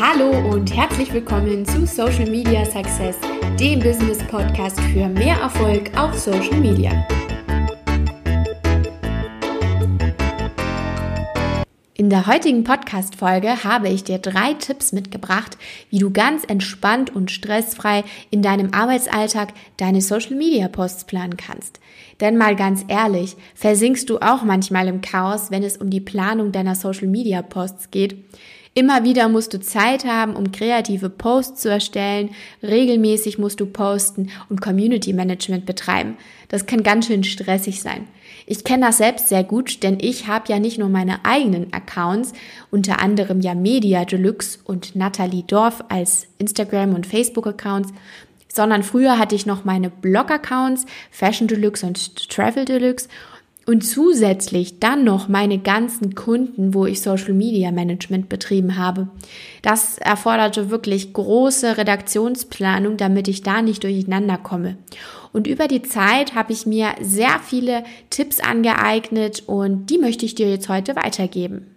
Hallo und herzlich willkommen zu Social Media Success, dem Business Podcast für mehr Erfolg auf Social Media. In der heutigen Podcast-Folge habe ich dir drei Tipps mitgebracht, wie du ganz entspannt und stressfrei in deinem Arbeitsalltag deine Social-Media-Posts planen kannst. Denn mal ganz ehrlich, versinkst du auch manchmal im Chaos, wenn es um die Planung deiner Social-Media-Posts geht? Immer wieder musst du Zeit haben, um kreative Posts zu erstellen. Regelmäßig musst du posten und Community Management betreiben. Das kann ganz schön stressig sein. Ich kenne das selbst sehr gut, denn ich habe ja nicht nur meine eigenen Accounts, unter anderem ja Media Deluxe und Natalie Dorf als Instagram und Facebook Accounts, sondern früher hatte ich noch meine Blog-Accounts, Fashion Deluxe und Travel Deluxe und zusätzlich dann noch meine ganzen Kunden, wo ich Social Media Management betrieben habe. Das erforderte wirklich große Redaktionsplanung, damit ich da nicht durcheinander komme. Und über die Zeit habe ich mir sehr viele Tipps angeeignet und die möchte ich dir jetzt heute weitergeben.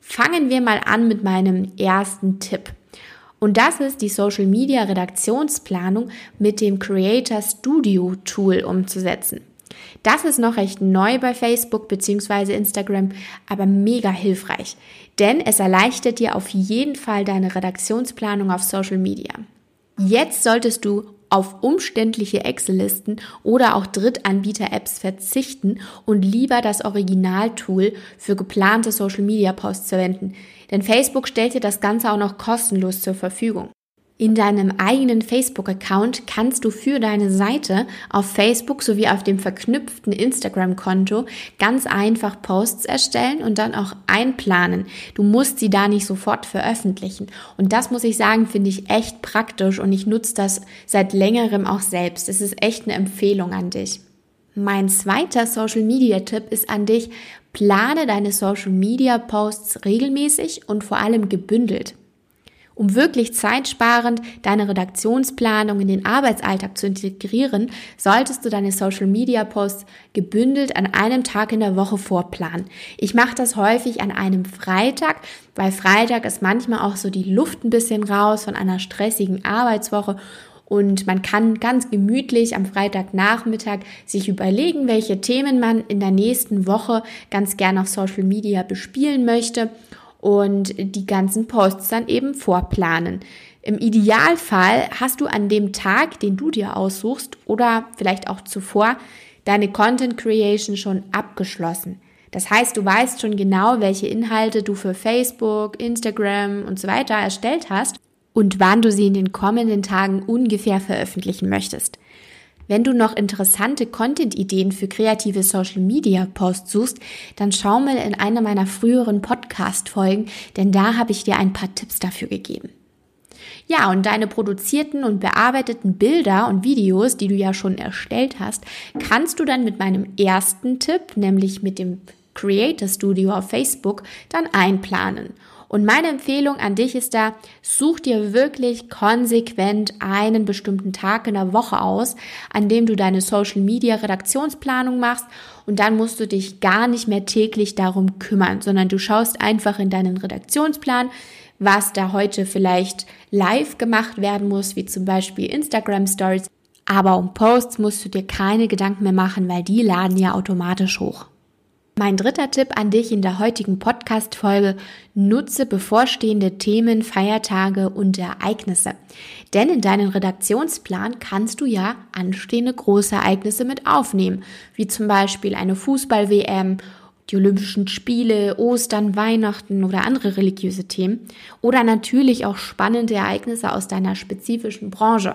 Fangen wir mal an mit meinem ersten Tipp. Und das ist die Social Media Redaktionsplanung mit dem Creator Studio Tool umzusetzen. Das ist noch recht neu bei Facebook bzw. Instagram, aber mega hilfreich, denn es erleichtert dir auf jeden Fall deine Redaktionsplanung auf Social Media. Jetzt solltest du auf umständliche Excel-Listen oder auch Drittanbieter-Apps verzichten und lieber das Originaltool für geplante Social-Media-Posts verwenden. Denn Facebook stellt dir das Ganze auch noch kostenlos zur Verfügung. In deinem eigenen Facebook-Account kannst du für deine Seite auf Facebook sowie auf dem verknüpften Instagram-Konto ganz einfach Posts erstellen und dann auch einplanen. Du musst sie da nicht sofort veröffentlichen. Und das muss ich sagen, finde ich echt praktisch und ich nutze das seit längerem auch selbst. Es ist echt eine Empfehlung an dich. Mein zweiter Social Media Tipp ist an dich, plane deine Social Media Posts regelmäßig und vor allem gebündelt. Um wirklich zeitsparend deine Redaktionsplanung in den Arbeitsalltag zu integrieren, solltest du deine Social Media Posts gebündelt an einem Tag in der Woche vorplanen. Ich mache das häufig an einem Freitag, weil Freitag ist manchmal auch so die Luft ein bisschen raus von einer stressigen Arbeitswoche und man kann ganz gemütlich am Freitagnachmittag sich überlegen, welche Themen man in der nächsten Woche ganz gerne auf Social Media bespielen möchte und die ganzen Posts dann eben vorplanen. Im Idealfall hast du an dem Tag, den du dir aussuchst oder vielleicht auch zuvor, deine Content Creation schon abgeschlossen. Das heißt, du weißt schon genau, welche Inhalte du für Facebook, Instagram und so weiter erstellt hast und wann du sie in den kommenden Tagen ungefähr veröffentlichen möchtest. Wenn du noch interessante Content-Ideen für kreative Social-Media-Posts suchst, dann schau mal in einer meiner früheren Podcast-Folgen, denn da habe ich dir ein paar Tipps dafür gegeben. Ja, und deine produzierten und bearbeiteten Bilder und Videos, die du ja schon erstellt hast, kannst du dann mit meinem ersten Tipp, nämlich mit dem Creator Studio auf Facebook, dann einplanen. Und meine Empfehlung an dich ist da, such dir wirklich konsequent einen bestimmten Tag in der Woche aus, an dem du deine Social Media Redaktionsplanung machst und dann musst du dich gar nicht mehr täglich darum kümmern, sondern du schaust einfach in deinen Redaktionsplan, was da heute vielleicht live gemacht werden muss, wie zum Beispiel Instagram Stories. Aber um Posts musst du dir keine Gedanken mehr machen, weil die laden ja automatisch hoch. Mein dritter Tipp an dich in der heutigen Podcast-Folge, nutze bevorstehende Themen, Feiertage und Ereignisse. Denn in deinen Redaktionsplan kannst du ja anstehende große Ereignisse mit aufnehmen, wie zum Beispiel eine Fußball-WM, die Olympischen Spiele, Ostern, Weihnachten oder andere religiöse Themen oder natürlich auch spannende Ereignisse aus deiner spezifischen Branche.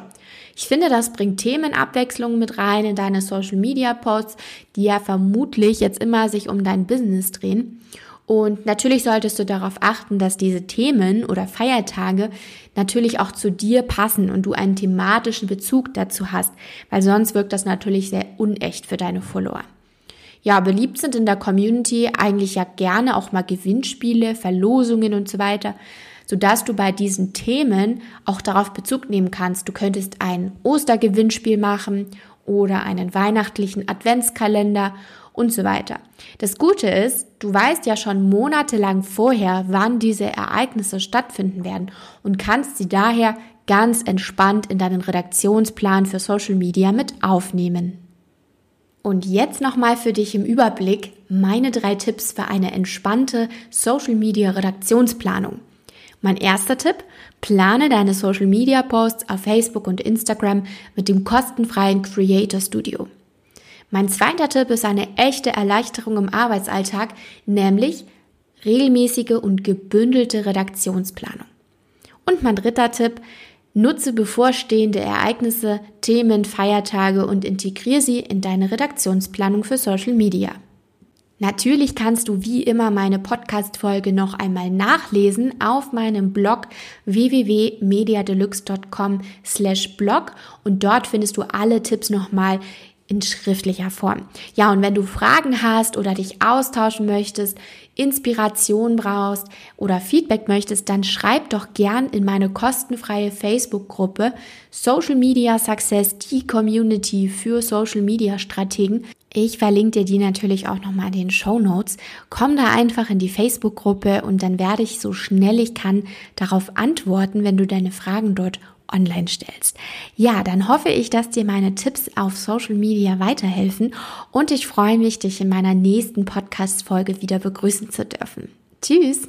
Ich finde, das bringt Themenabwechslung mit rein in deine Social Media Posts, die ja vermutlich jetzt immer sich um dein Business drehen. Und natürlich solltest du darauf achten, dass diese Themen oder Feiertage natürlich auch zu dir passen und du einen thematischen Bezug dazu hast, weil sonst wirkt das natürlich sehr unecht für deine Follower. Ja, beliebt sind in der Community eigentlich ja gerne auch mal Gewinnspiele, Verlosungen und so weiter sodass du bei diesen Themen auch darauf Bezug nehmen kannst. Du könntest ein Ostergewinnspiel machen oder einen weihnachtlichen Adventskalender und so weiter. Das Gute ist, du weißt ja schon monatelang vorher, wann diese Ereignisse stattfinden werden und kannst sie daher ganz entspannt in deinen Redaktionsplan für Social Media mit aufnehmen. Und jetzt nochmal für dich im Überblick meine drei Tipps für eine entspannte Social Media Redaktionsplanung. Mein erster Tipp, plane deine Social Media Posts auf Facebook und Instagram mit dem kostenfreien Creator Studio. Mein zweiter Tipp ist eine echte Erleichterung im Arbeitsalltag, nämlich regelmäßige und gebündelte Redaktionsplanung. Und mein dritter Tipp, nutze bevorstehende Ereignisse, Themen, Feiertage und integriere sie in deine Redaktionsplanung für Social Media. Natürlich kannst du wie immer meine Podcast-Folge noch einmal nachlesen auf meinem Blog www.mediadeluxe.com slash blog und dort findest du alle Tipps nochmal in schriftlicher Form. Ja, und wenn du Fragen hast oder dich austauschen möchtest, Inspiration brauchst oder Feedback möchtest, dann schreib doch gern in meine kostenfreie Facebook-Gruppe Social Media Success, die Community für Social Media Strategen. Ich verlinke dir die natürlich auch nochmal in den Show Notes. Komm da einfach in die Facebook-Gruppe und dann werde ich so schnell ich kann darauf antworten, wenn du deine Fragen dort online stellst. Ja, dann hoffe ich, dass dir meine Tipps auf Social Media weiterhelfen und ich freue mich, dich in meiner nächsten Podcast-Folge wieder begrüßen zu dürfen. Tschüss!